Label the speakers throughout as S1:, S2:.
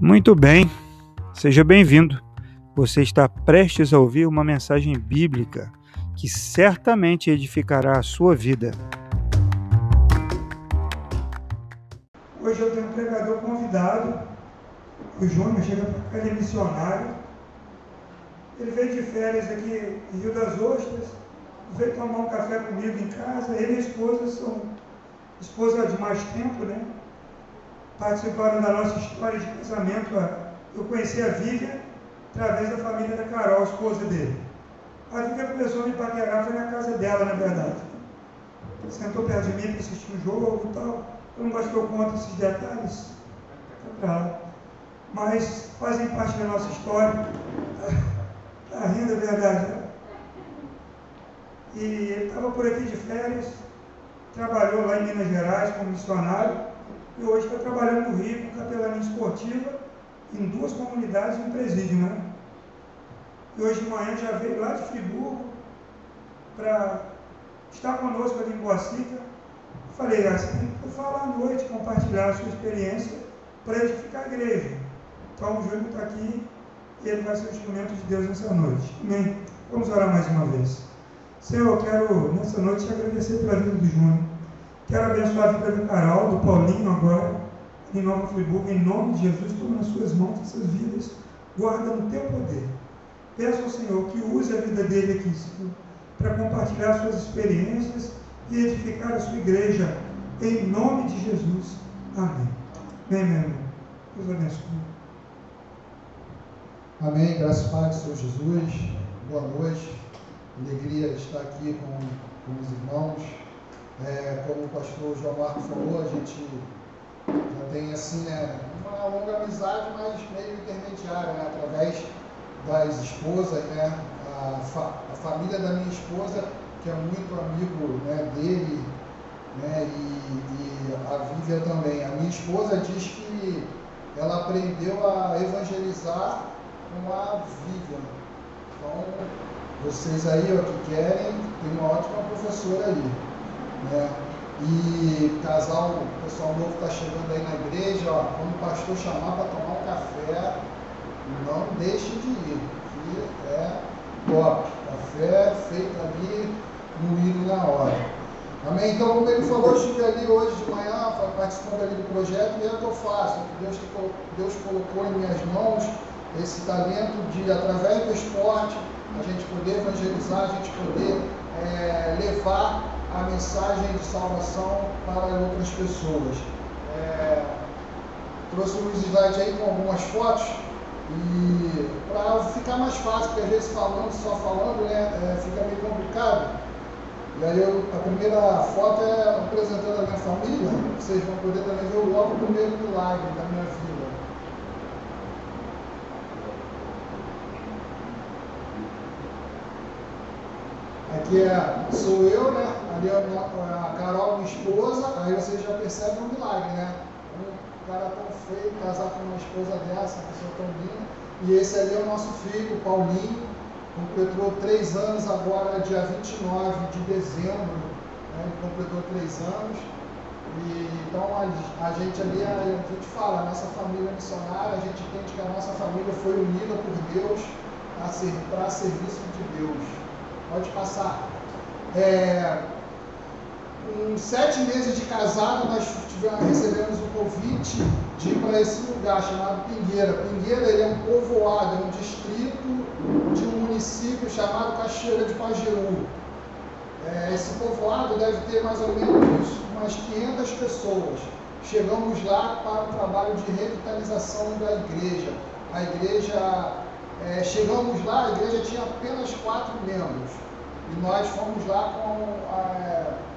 S1: Muito bem, seja bem-vindo. Você está prestes a ouvir uma mensagem bíblica que certamente edificará a sua vida.
S2: Hoje eu tenho um pregador convidado, o Júnior, chega para ele é missionário. Ele veio de férias aqui em Rio das Ostras, veio tomar um café comigo em casa. Ele e a esposa são esposa de mais tempo, né? Participaram da nossa história de casamento. Eu conheci a Vivian através da família da Carol, esposa dele. A Vivian começou a me paquerar, foi na casa dela, na verdade. Sentou perto de mim para assistir um jogo e tal. Eu não gosto que eu conte esses detalhes. Tá Mas fazem parte da nossa história. Está tá rindo, é verdade. Né? E estava por aqui de férias, trabalhou lá em Minas Gerais como missionário e hoje está trabalhando no Rio com capelania esportiva em duas comunidades e um presídio, né? E hoje de manhã já veio lá de Friburgo para estar conosco ali em Boacica. Falei, ah, você tem que falar à noite, compartilhar a sua experiência para edificar a igreja. Então o Júnior está aqui e ele vai ser o instrumento de Deus nessa noite. Amém? Vamos orar mais uma vez. Senhor, eu quero nessa noite te agradecer pela vida do Júnior. Quero abençoar a vida do Carol, do Paulinho agora, em Nova Friburgo, em nome de Jesus, toma nas suas mãos essas vidas, guarda no teu poder. Peço ao Senhor que use a vida dele aqui, Senhor, para compartilhar suas experiências e edificar a sua igreja, em nome de Jesus. Amém. Amém, meu irmão. Deus abençoe.
S3: Amém. Graças Pai, Senhor Jesus. Boa noite. Alegria estar aqui com, com os irmãos. É, como o pastor João Marco falou, a gente já tem assim, né, uma longa amizade, mas meio intermediária, né, através das esposas, né, a, fa a, família da minha esposa, que é muito amigo né, dele, né, e, e a Vivian também. A minha esposa diz que ela aprendeu a evangelizar com a Vivian. Então, vocês aí ó, que querem, tem uma ótima professora aí. Né? E casal, pessoal novo está chegando aí na igreja, ó, quando o pastor chamar para tomar um café, não deixe de ir, que é top. Café feito ali, moído na hora. Amém? Então, como ele falou, eu estive ali hoje de manhã, participando ali do projeto, e é o que eu faço. Deus, Deus colocou em minhas mãos esse talento de, através do esporte, a gente poder evangelizar, a gente poder é, levar a mensagem de salvação para outras pessoas. É, trouxe uns slides aí com algumas fotos e para ficar mais fácil, porque às vezes falando, só falando, né, é, fica meio complicado. E aí eu, a primeira foto é apresentando a minha família, vocês vão poder também ver logo o primeiro milagre da minha vida. Aqui é, sou eu, né? A Carol, minha esposa, aí vocês já percebem um milagre, né? Um cara tão feio, casar com uma esposa dessa, uma pessoa tão linda. E esse ali é o nosso filho, o Paulinho, completou três anos agora, dia 29 de dezembro, né? ele completou três anos. E, então a, a, gente ali, a, a gente fala, a nossa família missionária, a gente entende que a nossa família foi unida por Deus para serviço de Deus. Pode passar. É, em sete meses de casado, nós tivemos, recebemos um convite de ir para esse lugar chamado Pingueira. Pingueira ele é um povoado, é um distrito de um município chamado Cachoeira de Pajeú. É, esse povoado deve ter mais ou menos umas 500 pessoas. Chegamos lá para o trabalho de revitalização da igreja. A igreja, é, chegamos lá, a igreja tinha apenas quatro membros. E nós fomos lá com. É,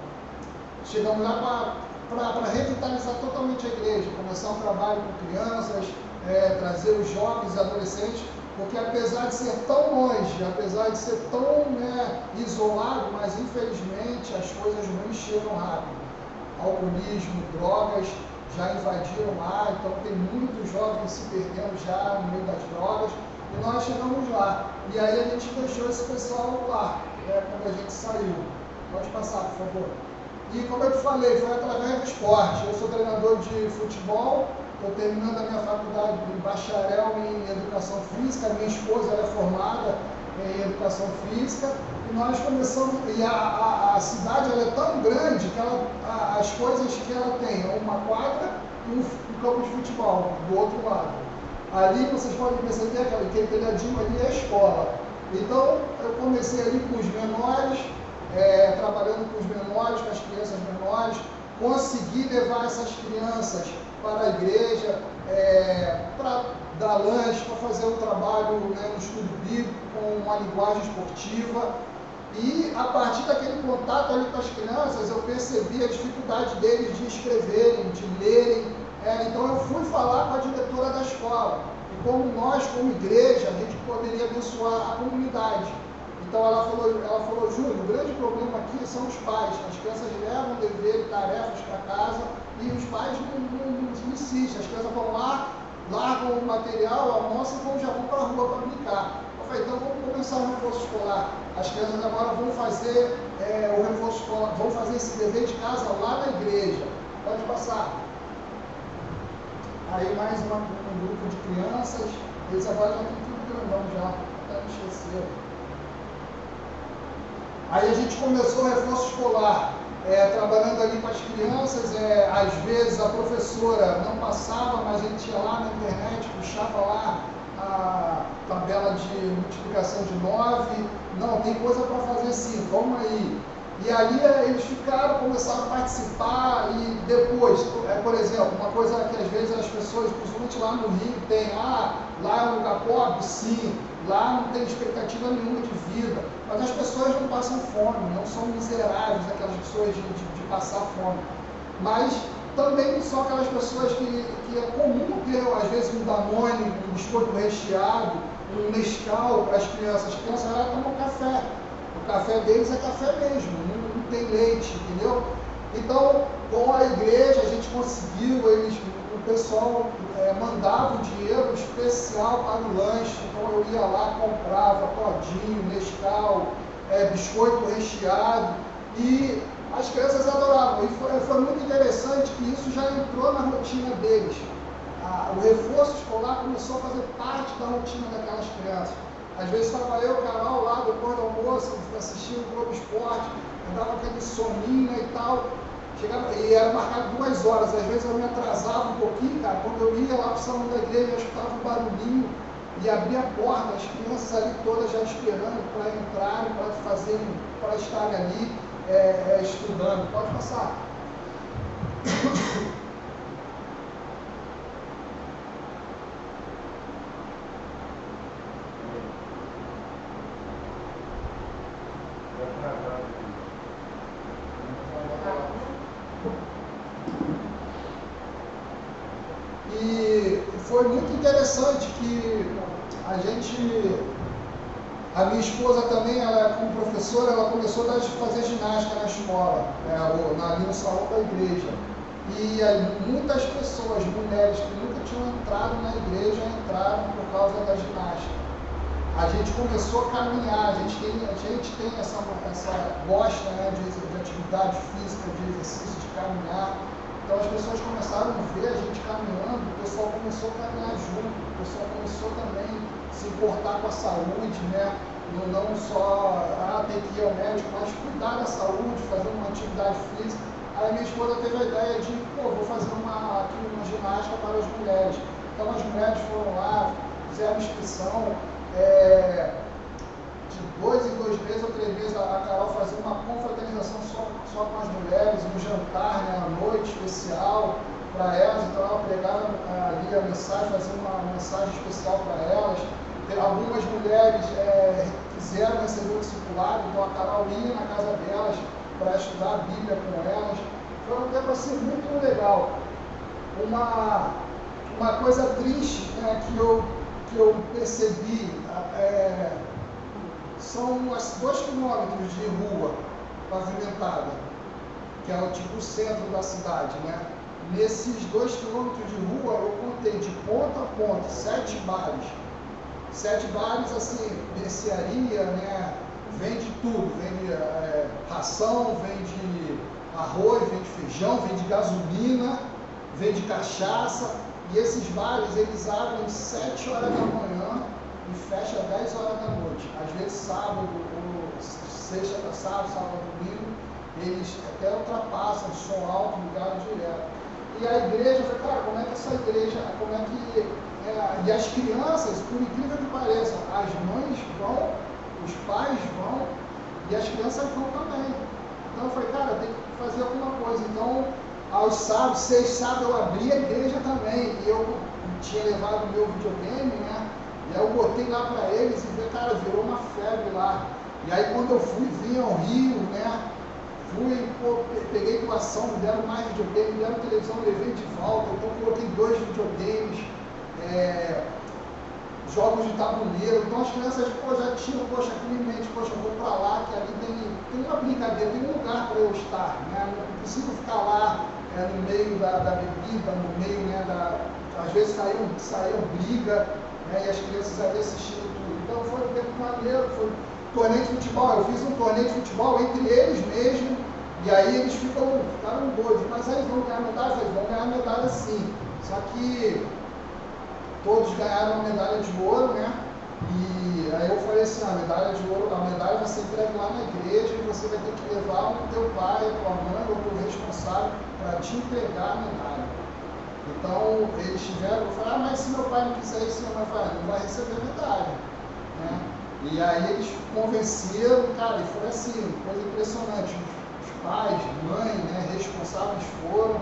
S3: chegamos lá para revitalizar totalmente a igreja, começar um trabalho com crianças, é, trazer os jovens e adolescentes, porque apesar de ser tão longe, apesar de ser tão né, isolado, mas infelizmente as coisas ruins chegam rápido. Alcoolismo, drogas já invadiram lá, então tem muitos jovens se perdendo já no meio das drogas, e nós chegamos lá. E aí a gente deixou esse pessoal lá é, quando a gente saiu. Pode passar, por favor. E como eu te falei, foi através do esporte. Eu sou treinador de futebol estou terminando a minha faculdade de bacharel em educação física, minha esposa é formada em educação física, e nós começamos, e a, a, a cidade é tão grande que ela, a, as coisas que ela tem, é uma quadra e um, um campo de futebol do outro lado. Ali vocês podem perceber que aquele telhadinho ali é a escola. Então eu comecei ali com os menores, é, trabalhando com os menores, com as crianças menores, consegui levar essas crianças para a igreja, é, para dar lanche, para fazer um trabalho né, no estudo bíblico com uma linguagem esportiva. E a partir daquele contato ali com as crianças, eu percebi a dificuldade deles de escreverem, de lerem. É, então eu fui falar com a diretora da escola. E como nós, como igreja, a gente poderia abençoar a comunidade. Então ela falou, ela falou, Júlio, o grande problema aqui são os pais. As crianças levam dever, tarefas para casa e os pais não, não, não insistem. As crianças vão lá, largam o material, almoçam e vão, já vão para a rua para brincar. Eu falei, então vamos começar o reforço escolar. As crianças agora vão fazer é, o reforço escolar, vão fazer esse dever de casa lá na igreja. Pode passar. Aí mais uma, um grupo de crianças, eles agora já estão tudo grandão já, até me esqueceram. Aí a gente começou o reforço escolar, é, trabalhando ali com as crianças, é, às vezes a professora não passava, mas a gente ia lá na internet, puxava lá a tabela de multiplicação de 9, não, tem coisa para fazer sim, vamos aí. E ali é, eles ficaram, começaram a participar e depois, é, por exemplo, uma coisa que às vezes as pessoas, principalmente lá no Rio, tem, ah, lá é um lugar pobre, sim, lá não tem expectativa nenhuma de vida. Mas as pessoas não passam fome, não são miseráveis aquelas pessoas de, de, de passar fome. Mas também são aquelas pessoas que, que é comum ter, às vezes, um Danone, um biscoito recheado, um Nescau para as crianças. As crianças lá tomam café. O café deles é café mesmo, não, não tem leite, entendeu? Então, com a igreja, a gente conseguiu, eles, o pessoal é, mandava o dinheiro especial para o lanche, então eu ia lá, comprava todinho, Nescau, é, biscoito recheado, e as crianças adoravam. E foi, foi, muito interessante que isso já entrou na rotina deles. o reforço escolar começou a fazer parte da rotina daquelas crianças. Às vezes estava eu, Carol, lá depois do almoço, assistindo o Globo Esporte, dava aquele soninho e tal. Chegava, e era marcado duas horas, às vezes eu me atrasava um pouquinho, cara. Quando eu ia lá para o salão da igreja, eu escutava um barulhinho e abria a porta, as crianças ali todas já esperando para entrarem, para fazerem, para estarem ali é, é, estudando. Pode passar. foi muito interessante que a gente, a minha esposa também, ela como professora, ela começou a fazer ginástica na escola, né, ali no salão da igreja. E muitas pessoas, mulheres que nunca tinham entrado na igreja, entraram por causa da ginástica. A gente começou a caminhar, a gente tem, a gente tem essa, essa gosta né, de, de atividade física, de exercício, de caminhar. Então as pessoas começaram a ver a gente caminhando, o pessoal começou a caminhar junto, o pessoal começou também a se importar com a saúde, né? Não, não só ah, ter que ir ao médico, mas cuidar da saúde, fazer uma atividade física. Aí minha esposa teve a ideia de, pô, vou fazer uma, aqui uma ginástica para as mulheres. Então as mulheres foram lá, fizeram inscrição. É, dois em dois meses ou três meses a Carol fazia uma confraternização só, só com as mulheres, um jantar, né, uma noite especial para elas, então ela pregava ali a mensagem, fazia uma mensagem especial para elas. Algumas mulheres é, quiseram receber o discipulado, então a Carol ia na casa delas para estudar a Bíblia com elas. Foi um tempo assim muito legal. Uma, uma coisa triste né, que, eu, que eu percebi. É, são dois quilômetros de rua pavimentada, que é o tipo centro da cidade, né? Nesses dois quilômetros de rua eu contei de ponta a ponta sete bares. Sete bares assim, mercearia, né? Vende tudo, vende é, ração, vende arroz, vende feijão, vende gasolina, vende cachaça. E esses bares, eles abrem 7 horas da manhã e fecham 10 horas da noite. Às vezes sábado, ou sexta para sábado, sábado, domingo, eles até ultrapassam, som alto, ligado direto. E a igreja, cara, como é que essa igreja, como é que. É, e as crianças, por incrível que pareça, as mães vão, os pais vão e as crianças vão também. Então eu falei, cara, tem que fazer alguma coisa. Então, aos sábados, seis sábados, eu abri a igreja também. E eu tinha levado o meu videogame, né? E aí eu botei lá para eles e, cara, virou uma febre lá. E aí quando eu fui, vinha ao Rio, né? Fui, pô, peguei doação, me deram mais videogame, me deram televisão, levei de volta, então coloquei dois videogames, é, jogos de tabuleiro, então as crianças pô, já tinham, poxa, aqui em mente, poxa, eu vou para lá, que ali tem, tem uma brincadeira, tem um lugar para eu estar, né? Não preciso ficar lá é, no meio da, da, bebida, no meio, né, da. Às vezes saíam, saíam briga, né, e as crianças ali assistindo tudo. Então foi um tempo maneiro, foi torneio de futebol, eu fiz um torneio de futebol entre eles mesmo, e aí eles ficam, ficaram doidos, mas aí vão ganhar medalha, eles vão ganhar medalha sim. Só que todos ganharam medalha de ouro, né? E aí eu falei assim, a medalha de ouro, a medalha vai ser entregue lá na igreja e você vai ter que levar o teu pai, a tua mãe ou o responsável para te entregar a medalha. Então eles tiveram, eu falei, ah, mas se meu pai não quiser isso, mãe falou, não vai receber medalha. Né? E aí eles convenceram, cara, e foi assim, coisa impressionante. Os pais, mãe, né, responsáveis foram,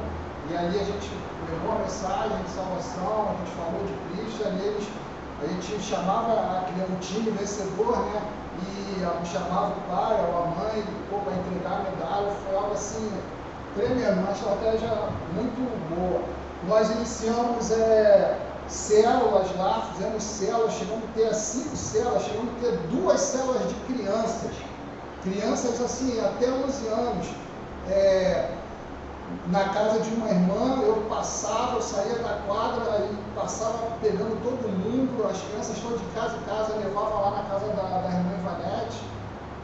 S3: e ali a gente levou a mensagem de salvação, a gente falou de Cristo, e eles, a gente chamava um time vencedor, né? E chamava o pai ou a mãe para entregar a medalha, foi algo assim, tremendo, uma estratégia muito boa. Nós iniciamos é, células lá, fizemos células, chegamos a ter cinco células, chegamos a ter duas células de crianças, crianças assim, até 11 anos. É, na casa de uma irmã, eu passava, eu saía da quadra e passava pegando todo mundo, as crianças estão de casa em casa, levava lá na casa da, da irmã Ivanete,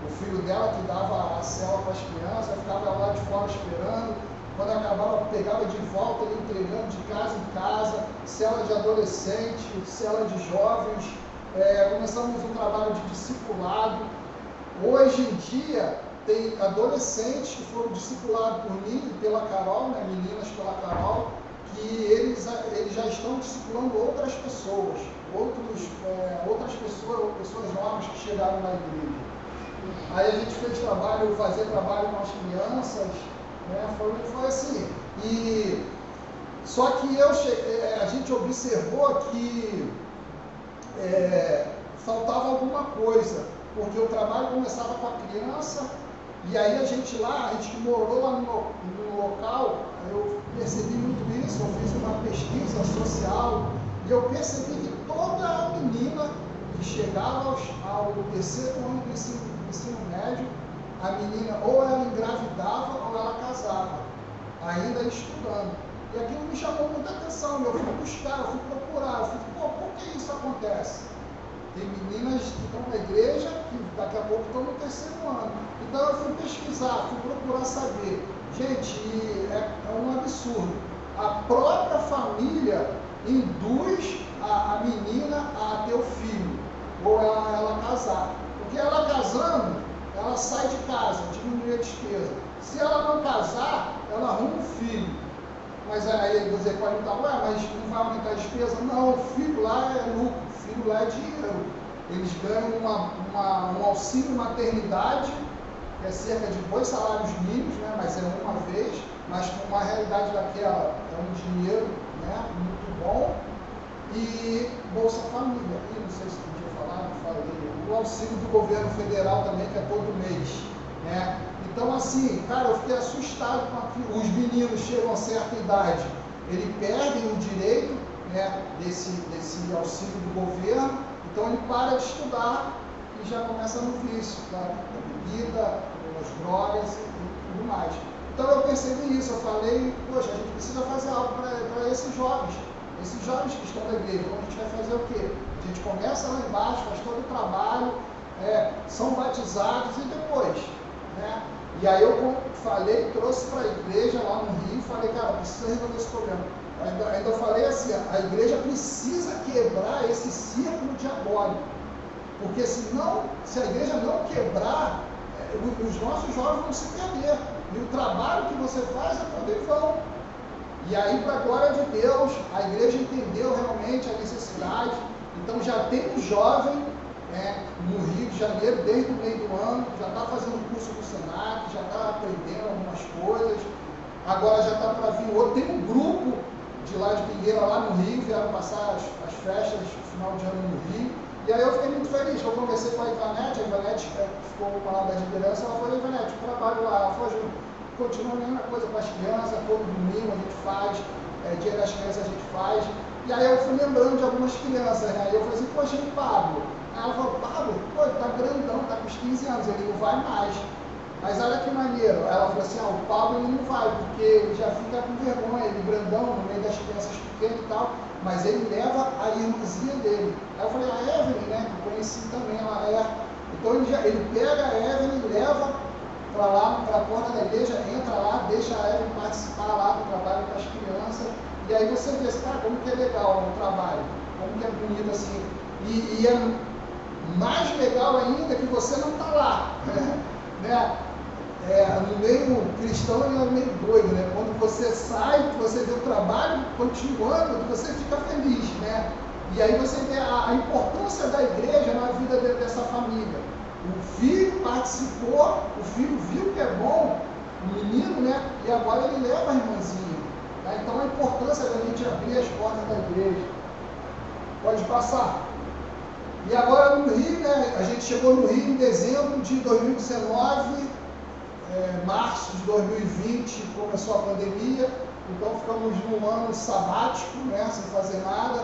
S3: o filho dela que dava a cela para as crianças, eu ficava lá de fora esperando. Quando acabava, pegava de volta, ele entregando de casa em casa, cela de adolescente, cela de jovens. É, começamos um trabalho de discipulado. Hoje em dia, tem adolescentes que foram discipulados por mim e pela Carol, né, meninas pela Carol, que eles, eles já estão discipulando outras pessoas, outros, é, outras pessoas, pessoas novas que chegaram na igreja. Aí a gente fez trabalho, fazer trabalho com as crianças, né? Foi, foi assim. E só que eu é, a gente observou que é, faltava alguma coisa, porque o trabalho começava com a criança, e aí a gente lá, a gente morou lá no, no local, eu percebi muito isso, eu fiz uma pesquisa social, e eu percebi que toda menina que chegava ao terceiro ano do ensino, do ensino médio, a menina ou ela engravidava ou ela casava, ainda estudando. E aquilo me chamou muita atenção, eu fui buscar, eu fui procurar, eu fui, pô, por que isso acontece? Tem meninas que estão na igreja que daqui a pouco estão no terceiro ano. Então eu fui pesquisar, fui procurar saber. Gente, é, é um absurdo. A própria família induz a, a menina a ter o filho, ou ela, ela casar. Porque ela casando, ela sai de casa, diminui a despesa. Se ela não casar, ela arruma um filho. Mas aí você pode perguntar, ué, mas não vai aumentar a despesa? Não, o filho lá é lucro, o filho lá é dinheiro. Eles ganham uma, uma, um auxílio maternidade, que é cerca de dois salários mínimos, né, mas é uma vez, mas com uma realidade daquela, é um dinheiro né, muito bom. E Bolsa Família, e não sei se podia falar, não falei, o auxílio do governo federal também, que é todo mês. Né? Então, assim, cara, eu fiquei assustado com aquilo. Os meninos chegam a certa idade, eles perdem o direito né, desse, desse auxílio do governo, então ele para de estudar e já começa no vício, tá? da bebida, das drogas e tudo mais. Então eu percebi isso, eu falei, poxa, a gente precisa fazer algo para esses jovens, esses jovens que estão na igreja. Então a gente vai fazer o quê? A gente começa lá embaixo, faz todo o trabalho, é, são batizados e depois, né? E aí eu falei, trouxe para a igreja lá no Rio, falei, cara, precisa resolver esse problema. Ainda, ainda falei assim, a igreja precisa quebrar esse círculo diabólico. Porque senão, se a igreja não quebrar, é, os nossos jovens vão se perder. E o trabalho que você faz é também vão. E aí, para a glória de Deus, a igreja entendeu realmente a necessidade. Então já tem um jovem né, no Rio de Janeiro, desde o meio do ano, já está fazendo curso do Senac, já está aprendendo algumas coisas. Agora já está para vir outro. Tem um grupo de lá de Pingueira, lá no Rio, vieram passar as, as festas final de ano no Rio. E aí eu fiquei muito feliz, eu conversei com a Ivanete, a Ivanete é, ficou uma lá da liderança, ela falou, Ivanete, trabalho lá, ela falou, continua a mesma coisa com as crianças, todo domingo a gente faz, é, dia das crianças a gente faz. E aí eu fui lembrando de algumas crianças, né? E eu falei assim, poxa, Pablo? Aí ela falou, Pablo, pô, tá grandão, tá com os 15 anos, ele não vai mais. Mas olha que maneiro, ela falou assim, ah, o Pablo ele não vai, porque ele já fica com vergonha, ele grandão, no meio das crianças pequenas e tal, mas ele leva a irmãzinha dele. Aí eu falei, a Evelyn, né, que eu conheci também, ela é. Então ele, já, ele pega a Evelyn, leva para lá, para a porta da igreja, entra lá, deixa a Evelyn participar lá do trabalho com as crianças, e aí você vê, assim, cara, como que é legal o trabalho, como que é bonito assim. E, e é mais legal ainda que você não está lá. Né? É, no meio cristão é meio doido, né? Quando você sai, você vê o trabalho continuando, você fica feliz, né? E aí você vê a, a importância da igreja na vida de, dessa família. O filho participou, o filho viu que é bom, o menino, né? E agora ele leva a irmãzinha. Tá? Então a importância da gente abrir as portas da igreja. Pode passar. E agora no Rio, né? A gente chegou no Rio em dezembro de 2019 é, março de 2020 começou a pandemia, então ficamos num ano sabático, né, sem fazer nada.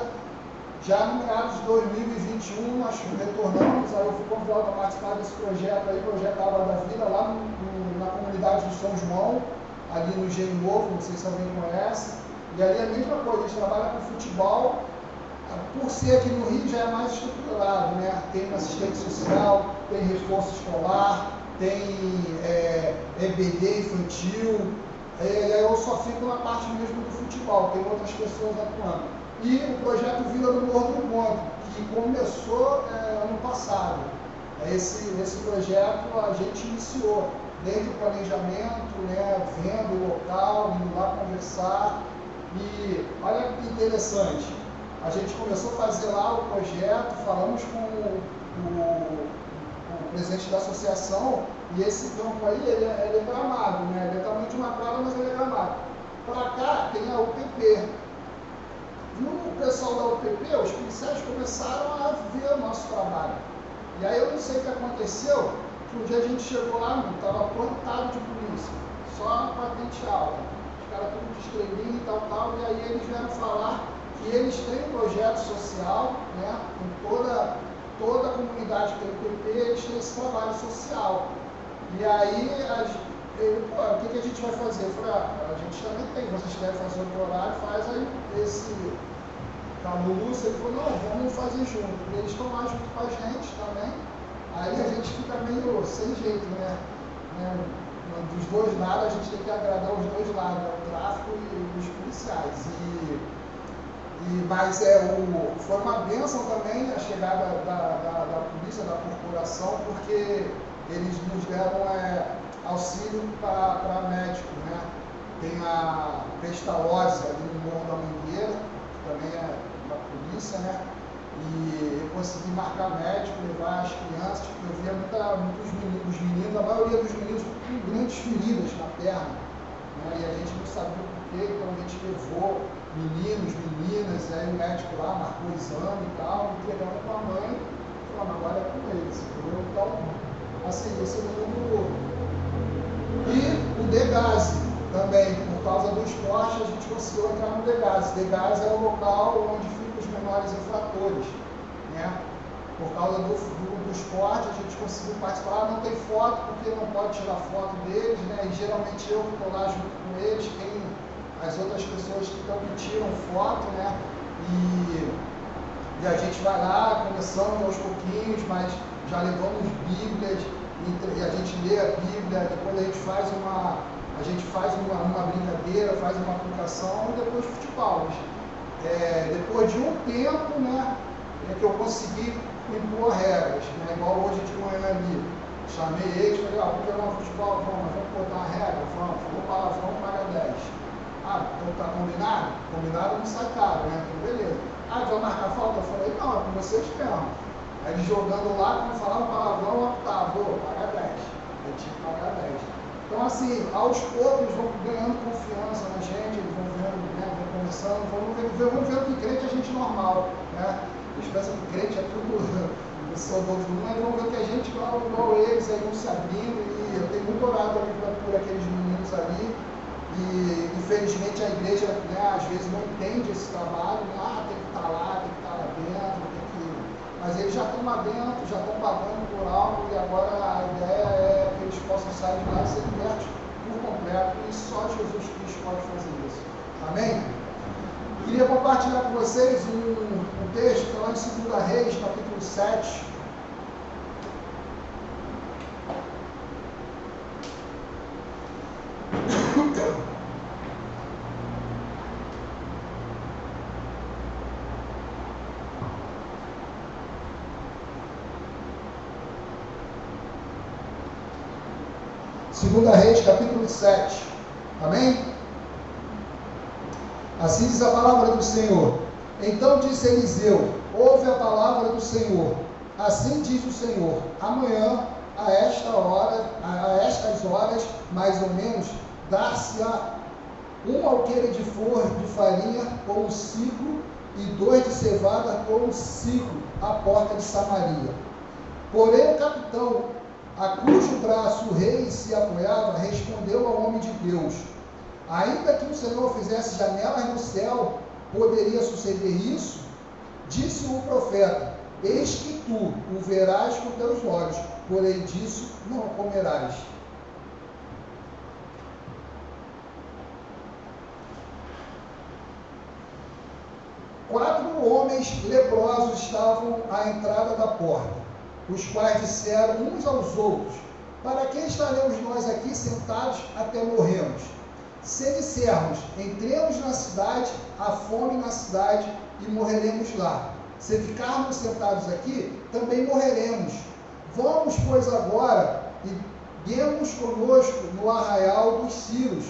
S3: Já no meados de 2021 nós retornamos, aí eu fui convidado para participar desse projeto aí, projeto Água da Vida, lá no, no, na comunidade de São João, ali no Engenho Novo, não sei se alguém conhece. E ali é a mesma coisa, a gente trabalha com futebol, por ser aqui no Rio já é mais estruturado, né? Tem uma assistente social, tem reforço escolar, tem é, EBD infantil, é, eu só fico na parte mesmo do futebol, tem outras pessoas atuando. E o projeto Vila do Morro do Encontro, que começou é, ano passado. Esse, esse projeto a gente iniciou desde o planejamento, né, vendo o local, indo lá conversar. E olha que interessante, a gente começou a fazer lá o projeto, falamos com o, o presidente da associação, e esse campo aí, ele é, ele é gramado, né? Ele é tamanho de uma quadra, mas ele é gramado. Para cá tem a UPP. Viu o pessoal da UPP, os policiais começaram a ver o nosso trabalho. E aí eu não sei o que aconteceu, que um dia a gente chegou lá, estava plantado de polícia, só patente alta. Os caras tudo de e tal, tal, e aí eles vieram falar que eles têm um projeto social, né, com toda toda a comunidade que tem o PP, eles têm esse trabalho social. E aí, a, pô, o que, que, a gente vai fazer? Eu falei, ah, a gente também tem, vocês querem fazer outro horário, faz aí esse Lúcio, ele falou, não, vamos fazer junto. E eles estão lá junto com a gente também. Aí a gente fica meio sem jeito, né? né? Dos dois lados, a gente tem que agradar os dois lados, o tráfico e os policiais. E e, mas é, o, foi uma bênção também a chegada da, da, da polícia, da corporação, porque eles nos deram é, auxílio para médico. Né? Tem a Pestalozzi ali no Morro da Mangueira, que também é da polícia, né? E eu consegui marcar médico, levar as crianças, porque eu via muita, muitos meninos, meninos, a maioria dos meninos com grandes feridas na perna. Né? E a gente não sabia o porquê, então a gente levou meninos, meninas, aí o médico lá marcou o exame e tal, entregando com a mãe, falando, agora é com eles, entendeu? Então, assim, esse é o mundo. E o Degase também, por causa do esporte, a gente conseguiu entrar no Degase. Degase é o local onde ficam os menores infratores. Né? Por causa do, do, do esporte, a gente conseguiu participar. Não tem foto, porque não pode tirar foto deles, né? E geralmente eu que estou lá junto com eles, quem as outras pessoas que que tiram foto, né? E, e a gente vai lá começando aos pouquinhos, mas já levamos Bíblias, e, a gente lê a Bíblia, depois a gente faz uma. A gente faz uma, uma brincadeira, faz uma aplicação depois futebol. É, depois de um tempo, né, é que eu consegui impor regras, né, igual hoje de manhã ali. Chamei eles, falei, ah, vamos jogar um futebol, vamos, vamos botar uma regra, vamos, falou palavrão, paga 10. Ah, então tá combinado? Combinado não sai caro, né? Então beleza. Ah, vai marcar falta? Eu falei, não, é com vocês mesmo. Aí eles jogando lá, quando falavam palavrão, optava, vou, paga 10. Eu tinha que pagar 10. Então, assim, aos poucos vão ganhando confiança na gente, eles vão vendo, né, vão começando, vão vendo, vão vendo que crente é gente normal, né? Eles pensam que crente é tudo, sou do outro mundo, mas vão ver que a gente, igual, igual eles, aí vão se abrindo, e eu tenho muito orado ali por aqueles meninos ali, e infelizmente a igreja, né, às vezes não entende esse trabalho, né? ah, tem que estar lá, tem que estar lá dentro, tem que... Mas eles já estão lá dentro, já estão pagando por algo, e agora a ideia é eles possam sair de lá e ser libertos por completo. E só Jesus Cristo pode fazer isso. Amém? Queria compartilhar com vocês um, um texto que é lá em 2 Reis, capítulo 7. Segunda Reis, capítulo 7. Amém? Assim diz a palavra do Senhor. Então disse Eliseu: Ouve a palavra do Senhor. Assim diz o Senhor: Amanhã, a esta hora, a estas horas, mais ou menos, dar-se-á um alqueire de flor de farinha com um ciclo e dois de cevada com um ciclo à porta de Samaria. Porém, o capitão a cujo braço o rei se apoiava, respondeu ao homem de Deus: Ainda que o Senhor fizesse janelas no céu, poderia suceder isso? Disse o profeta: Eis que tu o verás com teus olhos, porém disso não comerás. Quatro homens leprosos estavam à entrada da porta os quais disseram uns aos outros: Para que estaremos nós aqui sentados até morrermos? Se dissermos, entremos na cidade, há fome na cidade e morreremos lá. Se ficarmos sentados aqui, também morreremos. Vamos, pois, agora e demos conosco no arraial dos Círios.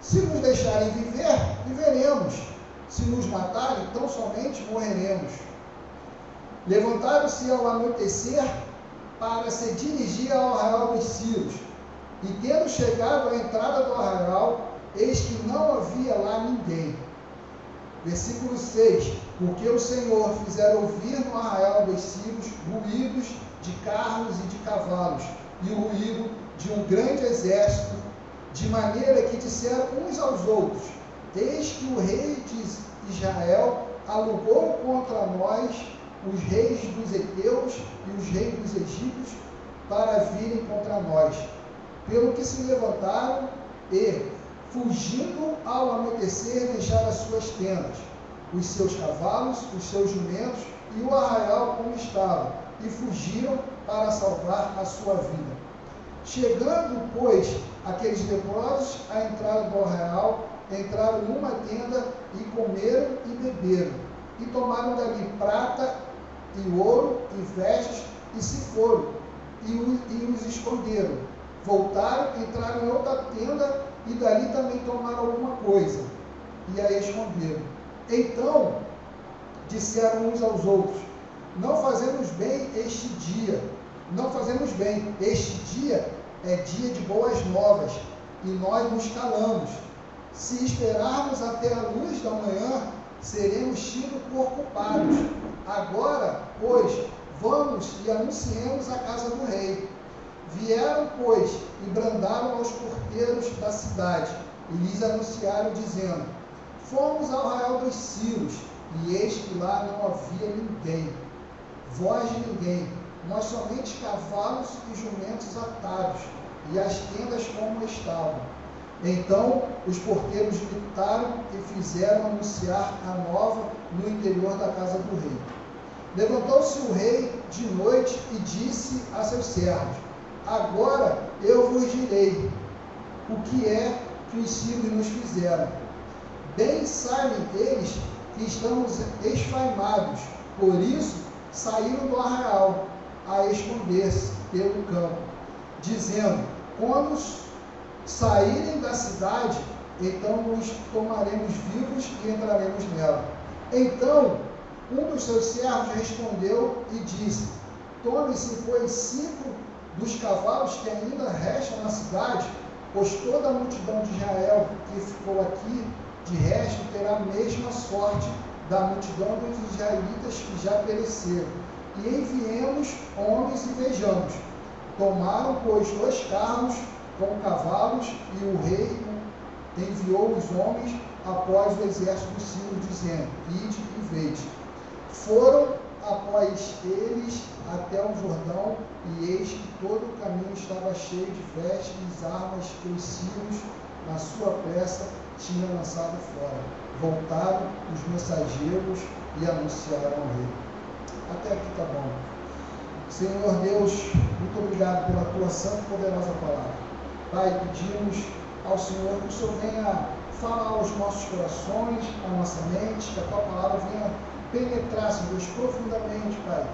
S3: Se nos deixarem viver, viveremos. Se nos matarem, tão somente morreremos. Levantaram-se ao anoitecer para se dirigir ao arraial dos Círios. E tendo chegado à entrada do arraial, eis que não havia lá ninguém. Versículo 6: Porque o Senhor fizera ouvir no arraial dos Círios ruídos de carros e de cavalos, e o ruído de um grande exército, de maneira que disseram uns aos outros: Eis que o rei de Israel alugou contra nós os reis dos Eteus e os reis dos egípcios para virem contra nós. Pelo que se levantaram e, fugindo ao anoitecer, deixaram as suas tendas, os seus cavalos, os seus jumentos e o arraial como estava, e fugiram para salvar a sua vida. Chegando, pois, aqueles leprosos à entrada do arraial, entraram numa tenda e comeram e beberam, e tomaram dali prata e ouro e vestes, e se foram, e, e os esconderam. Voltaram, entraram em outra tenda, e dali também tomaram alguma coisa, e a esconderam. Então disseram uns aos outros: Não fazemos bem este dia, não fazemos bem, este dia é dia de boas novas, e nós nos calamos. Se esperarmos até a luz da manhã, seremos tidos por culpados. Agora, pois, vamos e anunciemos a casa do rei. Vieram, pois, e brandaram aos porteiros da cidade, e lhes anunciaram, dizendo: Fomos ao arraial dos Círios, e eis que lá não havia ninguém, voz de ninguém, mas somente cavalos e jumentos atados, e as tendas como estavam. Então os porteiros gritaram e fizeram anunciar a nova no interior da casa do rei. Levantou-se o rei de noite e disse a seus servos: Agora eu vos direi: o que é que os sírios nos fizeram. Bem sabem eles que estamos esfaimados, por isso saíram do arraial a esconder-se pelo campo, dizendo: Quando saírem da cidade, então os tomaremos vivos e entraremos nela. Então, um dos seus servos respondeu e disse: Tome-se, pois, cinco dos cavalos que ainda restam na cidade, pois toda a multidão de Israel que ficou aqui, de resto, terá a mesma sorte da multidão dos israelitas que já pereceram. E enviemos homens e vejamos. Tomaram, pois, dois carros com cavalos, e o rei enviou os homens após o exército do Sírio, dizendo: Ide e vede. Foram após eles até o Jordão, e eis que todo o caminho estava cheio de vestes, armas que os sírios, na sua pressa, tinham lançado fora. Voltaram os mensageiros e anunciaram ao rei. Até aqui está bom. Senhor Deus, muito obrigado pela tua santa e poderosa palavra. Pai, pedimos ao Senhor que o Senhor venha falar aos nossos corações, à nossa mente, que a tua palavra venha penetrar, Senhor profundamente, Pai,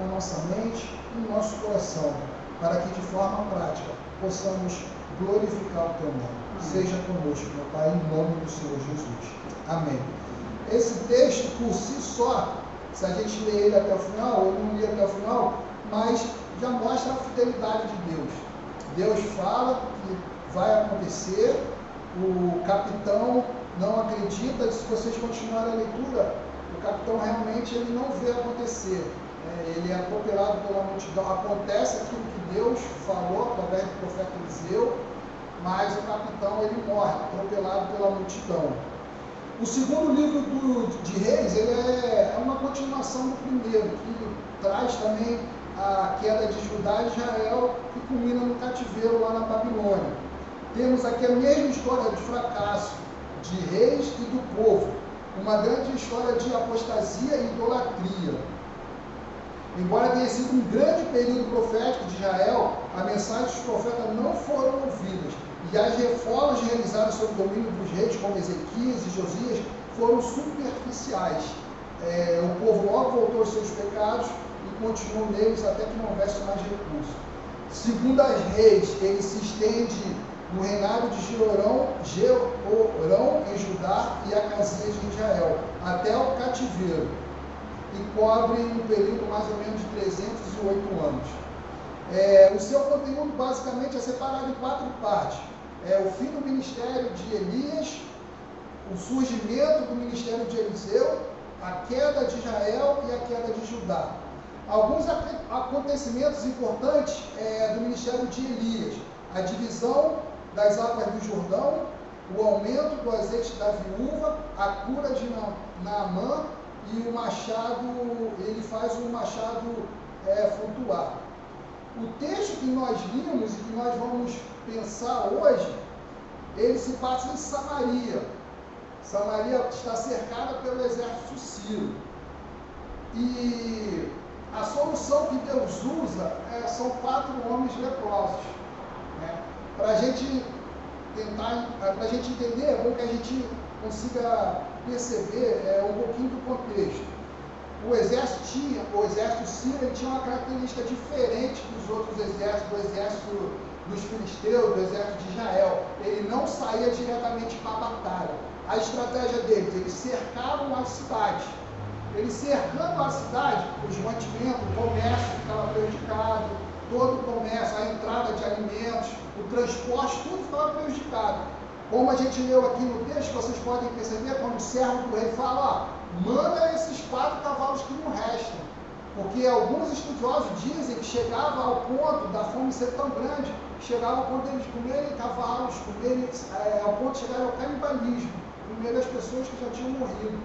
S3: na nossa mente e no nosso coração, para que de forma prática possamos glorificar o teu nome. Seja conosco, meu Pai, em nome do Senhor Jesus. Amém. Esse texto, por si só, se a gente ler ele até o final, eu não li até o final, mas já mostra a fidelidade de Deus. Deus fala que vai acontecer, o capitão não acredita, se vocês continuarem a leitura, o capitão realmente ele não vê acontecer. É, ele é atropelado pela multidão. Acontece aquilo que Deus falou através do profeta Eliseu, mas o capitão ele morre, atropelado pela multidão. O segundo livro do, de Reis ele é, é uma continuação do primeiro, que traz também a queda de Judá e Israel, que culmina no cativeiro lá na Babilônia temos aqui a mesma história de fracasso de reis e do povo, uma grande história de apostasia e idolatria. Embora tenha sido um grande período profético de Israel, a mensagem dos profetas não foram ouvidas. E as reformas realizadas sob o domínio dos reis, como Ezequias e Josias, foram superficiais. É, o povo logo voltou aos seus pecados continuou neles até que não houvesse mais recurso. Segundo as reis, ele se estende no reinado de Jeorão, Jeorão em Judá e Acasias em Israel, até o cativeiro, e cobre um período mais ou menos de 308 anos. É, o seu conteúdo basicamente é separado em quatro partes. É o fim do ministério de Elias, o surgimento do ministério de Eliseu, a queda de Israel e a queda de Judá. Alguns acontecimentos importantes é, do ministério de Elias. A divisão das águas do Jordão, o aumento do azeite da viúva, a cura de Naamã e o machado, ele faz o machado é, flutuar. O texto que nós vimos e que nós vamos pensar hoje, ele se passa em Samaria. Samaria está cercada pelo exército sírio. E a solução que Deus usa é, são quatro homens leprosos. Né? Para a gente tentar, para a gente entender, é bom que a gente consiga perceber é, um pouquinho do contexto. O exército tinha, o exército sírio tinha uma característica diferente dos outros exércitos, do exército dos filisteus, do exército de Israel. Ele não saía diretamente para a batalha. A estratégia deles, eles cercavam a cidade. Eles cercando a cidade, os mantimentos, o comércio ficava prejudicado, todo o comércio, a entrada de alimentos, o transporte, tudo ficava prejudicado. Como a gente leu aqui no texto, vocês podem perceber, quando o servo do rei fala, ó, manda esses quatro cavalos que não restam. Porque alguns estudiosos dizem que chegava ao ponto da fome ser tão grande, chegava ao ponto deles comerem cavalos, comerem, é, ao ponto de chegar ao canibalismo, comer as pessoas que já tinham morrido.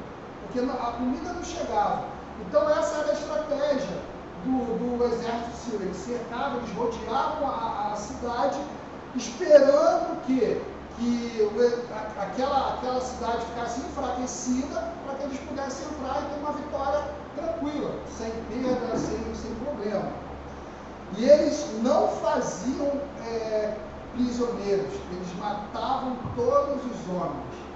S3: Porque a comida não chegava. Então essa era a estratégia do, do exército sírio. Eles cercavam, eles rodeavam a, a cidade, esperando que, que aquela, aquela cidade ficasse enfraquecida para que eles pudessem entrar e ter uma vitória tranquila, sem perda, sem, sem problema. E eles não faziam é, prisioneiros. Eles matavam todos os homens,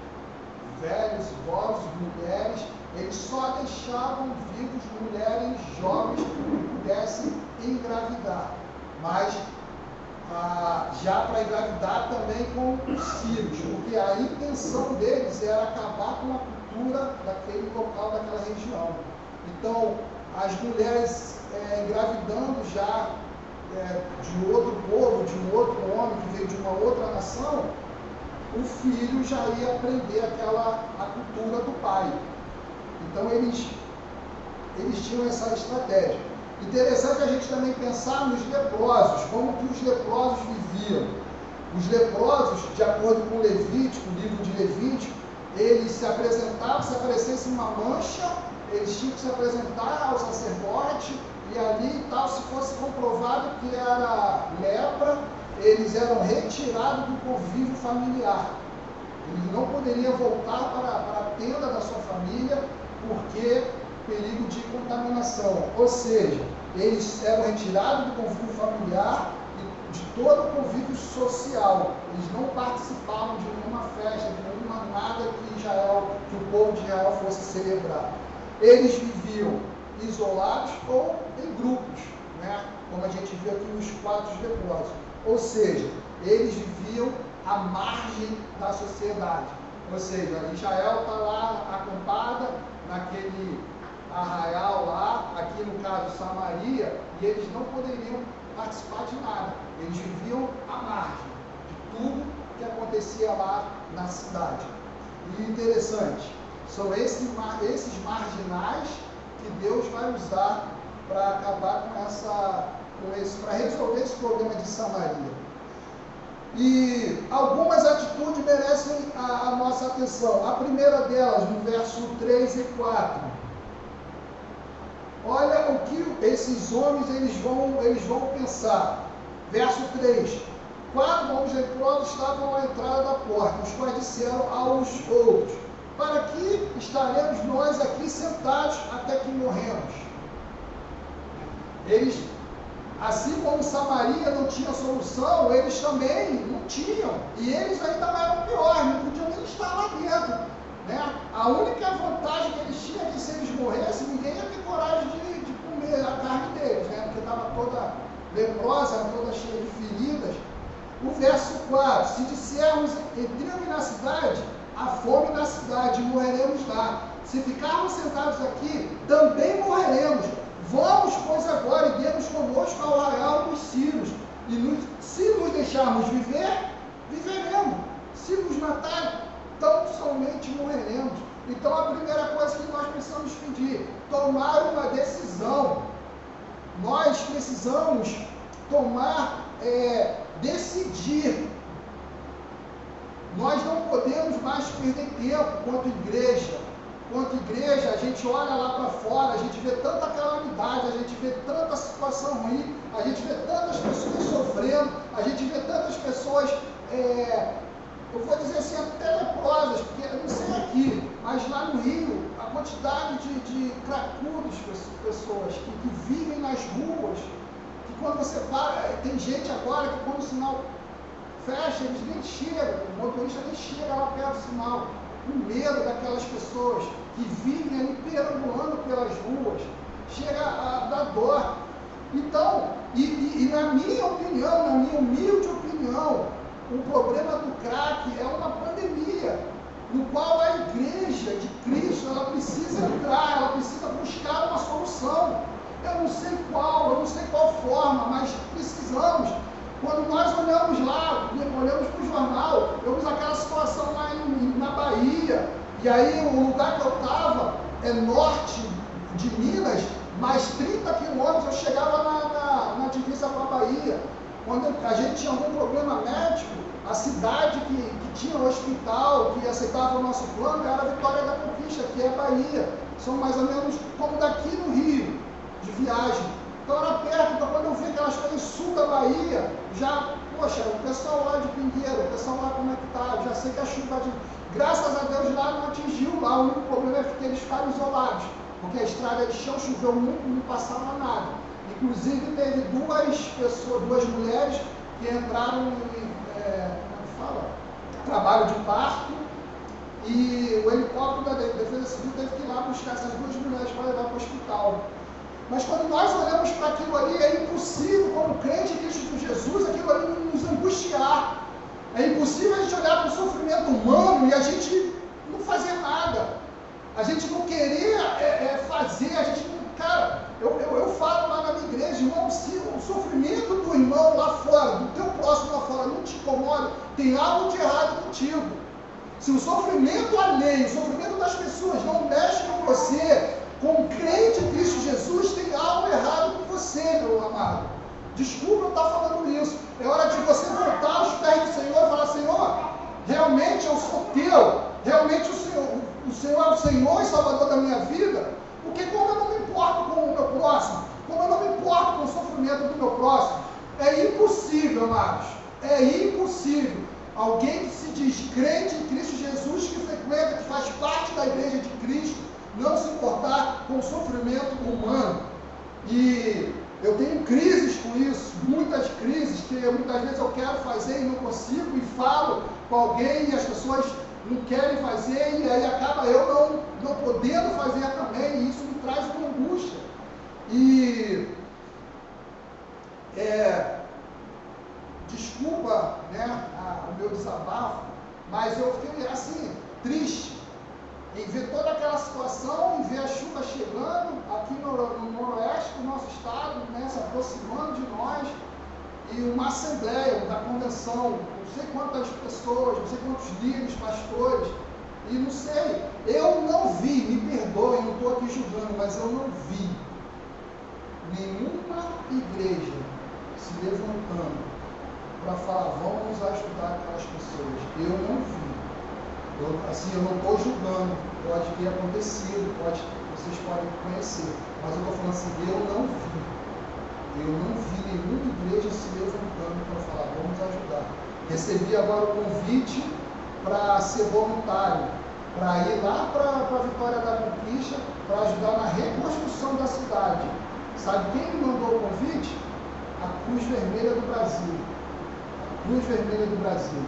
S3: velhos, idosos, mulheres. Eles só deixavam vivos mulheres jovens que pudessem engravidar. Mas ah, já para engravidar também com os filhos, porque a intenção deles era acabar com a cultura daquele local, daquela região. Então, as mulheres é, engravidando já é, de outro povo, de um outro homem que veio de uma outra nação, o filho já ia aprender aquela a cultura do pai. Então eles, eles tinham essa estratégia. Interessante a gente também pensar nos leprosos, como que os leprosos viviam. Os leprosos, de acordo com o Levítico, o livro de Levítico, eles se apresentavam, se aparecesse uma mancha, eles tinham que se apresentar ao sacerdote, e ali tal, se fosse comprovado que era lepra, eles eram retirados do convívio familiar. Eles não poderiam voltar para, para a tenda da sua família, porque perigo de contaminação. Ou seja, eles eram retirados do convívio familiar e de todo o convívio social. Eles não participavam de nenhuma festa, de nenhuma nada que Israel, que o povo de Israel fosse celebrar. Eles viviam isolados ou em grupos, né? como a gente viu aqui nos quatro depósitos. Ou seja, eles viviam à margem da sociedade. Ou seja, Israel está lá acampada naquele arraial lá, aqui no caso Samaria, e eles não poderiam participar de nada. Eles viviam à margem de tudo que acontecia lá na cidade. E interessante, são esses, esses marginais que Deus vai usar para acabar com essa, para resolver esse problema de Samaria. E algumas atitudes merecem a, a, nossa atenção. A primeira delas, no verso 3 e 4. Olha o que esses homens eles vão, eles vão pensar. Verso 3. Quatro homens leprosos estavam à entrada da porta, os quais disseram aos outros: Para que estaremos nós aqui sentados até que morremos? Eles Assim como Samaria não tinha solução, eles também não tinham. E eles ainda eram piores, não podiam nem estar lá dentro. Né? A única vantagem que eles tinham é que se eles morressem, ninguém ia ter coragem de, de comer a carne deles, né? porque estava toda leprosa, toda cheia de feridas. O verso 4: Se dissermos entremos na cidade, a fome na cidade, morreremos lá. Se ficarmos sentados aqui, também morreremos Vamos, pois, agora e demos conosco ao arraial dos círios. E nos, se nos deixarmos viver, viveremos. Se nos matarem, tão somente morreremos. Então, a primeira coisa que nós precisamos pedir, tomar uma decisão. Nós precisamos tomar, é, decidir. Nós não podemos mais perder tempo quanto igreja quanto igreja, a gente olha lá para fora, a gente vê tanta calamidade, a gente vê tanta situação ruim, a gente vê tantas pessoas sofrendo, a gente vê tantas pessoas, é, eu vou dizer assim, até leprosas, porque eu não sei aqui, mas lá no Rio, a quantidade de, de cracudos, pessoas que, que vivem nas ruas, que quando você para, é, tem gente agora que quando o sinal fecha, eles nem chegam, o motorista nem chega lá perto do sinal o medo daquelas pessoas que vivem ali perambulando pelas ruas, chega a dar dó. Então, e, e, e, na minha opinião, na minha humilde opinião, o problema do crack é uma pandemia, no qual a igreja de Cristo ela precisa entrar, ela precisa buscar uma solução. Eu não sei qual, eu não sei qual forma, mas precisamos quando nós olhamos lá, olhamos para o jornal, vemos aquela situação lá em, na Bahia, e aí o lugar que eu estava é norte de Minas, mais 30 quilômetros eu chegava na, na, na divisa com a Bahia. Quando a gente tinha algum problema médico, a cidade que, que tinha o hospital, que aceitava o nosso plano, era a Vitória da Conquista, que é Bahia. São mais ou menos como daqui no Rio, de viagem. Então era perto, então quando eu vi aquelas coisas sul da Bahia, já, poxa, o pessoal lá de Pinheiro, o pessoal lá como é que tá, já sei que a chuva de. Graças a Deus lá não atingiu lá, o único problema é que eles ficaram isolados, porque a estrada de chão choveu muito, não passava nada. Inclusive teve duas pessoas, duas mulheres que entraram em, é, como é fala? Trabalho de parto, e o helicóptero da Defesa Civil teve que ir lá buscar essas duas mulheres para levar para o hospital. Mas quando nós olhamos para aquilo ali, é impossível, como crente em Cristo Jesus, aquilo ali nos angustiar. É impossível a gente olhar para o sofrimento humano e a gente não fazer nada. A gente não querer é, é fazer, a gente não. Cara, eu, eu, eu, falo lá na minha igreja, irmão, se o sofrimento do irmão lá fora, do teu próximo lá fora, não te incomoda, tem algo de errado contigo. Se o sofrimento alheio, o sofrimento das pessoas não mexe com você, com crente em Cristo Jesus, tem algo errado com você, meu amado. Desculpa eu estar falando isso. É hora de você voltar aos pés do Senhor e falar, Senhor, realmente eu sou teu, realmente o Senhor, o Senhor é o Senhor e Salvador da minha vida, porque como eu não me importo com o meu próximo, como eu não me importo com o sofrimento do meu próximo, é impossível, amados, é impossível alguém que se diz crente em Cristo Jesus, que frequenta, que faz parte da igreja de Cristo, não se importar com o sofrimento humano. E eu tenho crises com isso, muitas crises, que muitas vezes eu quero fazer e não consigo, e falo com alguém e as pessoas não querem fazer, e aí acaba eu não, não podendo fazer também, e isso me traz uma angústia. E é, desculpa né, a, o meu desabafo, mas eu fiquei assim, triste em ver toda aquela situação, em ver a chuva chegando aqui no, no noroeste do nosso estado, né, se aproximando de nós, e uma assembleia da convenção, não sei quantas pessoas, não sei quantos líderes, pastores, e não sei, eu não vi, me perdoe, não estou aqui julgando, mas eu não vi nenhuma igreja se levantando para falar, vamos ajudar aquelas pessoas. Eu não vi. Eu, assim, eu não estou julgando, pode ter acontecido, pode, vocês podem conhecer, mas eu estou falando assim, eu não vi. Eu não vi nenhuma igreja se levantando para falar, vamos ajudar. Recebi agora o convite para ser voluntário, para ir lá para a Vitória da Conquista, para ajudar na reconstrução da cidade. Sabe quem me mandou o convite? A Cruz Vermelha do Brasil. Cruz Vermelha do Brasil.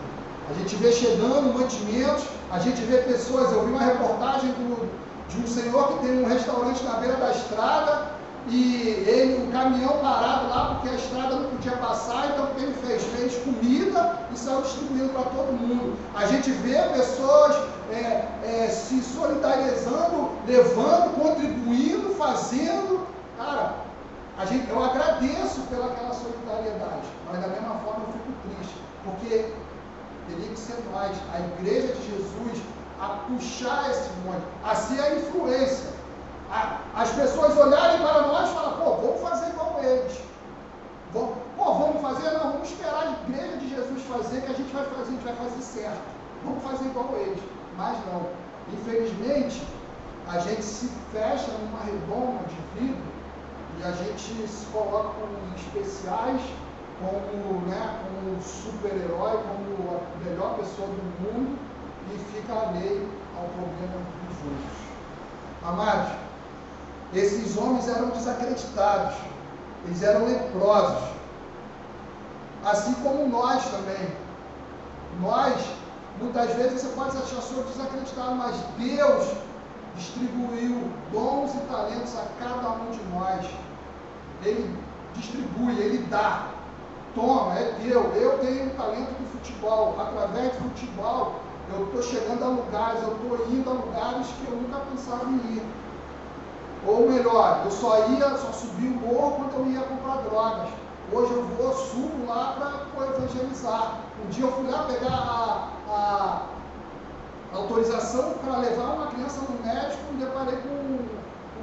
S3: A gente vê chegando mantimentos, a gente vê pessoas, eu vi uma reportagem do, de um senhor que tem um restaurante na beira da estrada e ele, um caminhão parado lá porque a estrada não podia passar, então o que ele fez? Fez comida e saiu distribuindo para todo mundo. A gente vê pessoas é, é, se solidarizando, levando, contribuindo, fazendo. Cara, a gente, eu agradeço pelaquela solidariedade, mas da mesma forma eu fico triste, porque teria que ser nós, a igreja de Jesus, a puxar esse monte, a ser a influência. A, as pessoas olharem para nós e falar, pô, vamos fazer igual eles. Vamos, pô, vamos fazer? Não, vamos esperar a igreja de Jesus fazer, que a gente vai fazer, a gente vai fazer certo. Vamos fazer igual eles. Mas não. Infelizmente, a gente se fecha numa redoma de vidro e a gente se coloca como especiais, como, né, como super-herói, como a melhor pessoa do mundo e fica alheio ao problema dos outros. Amados, esses homens eram desacreditados, eles eram leprosos, assim como nós também. Nós, muitas vezes, você pode achar sou desacreditado, mas Deus distribuiu dons e talentos a cada um de nós ele distribui, ele dá. Toma, é teu. Eu tenho um talento de futebol. Através do futebol, eu estou chegando a lugares, eu estou indo a lugares que eu nunca pensava em ir. Ou melhor, eu só ia, só subia o morro quando eu ia comprar drogas. Hoje eu vou, subo lá para evangelizar. Um dia eu fui lá pegar a, a autorização para levar uma criança no médico e me deparei com um,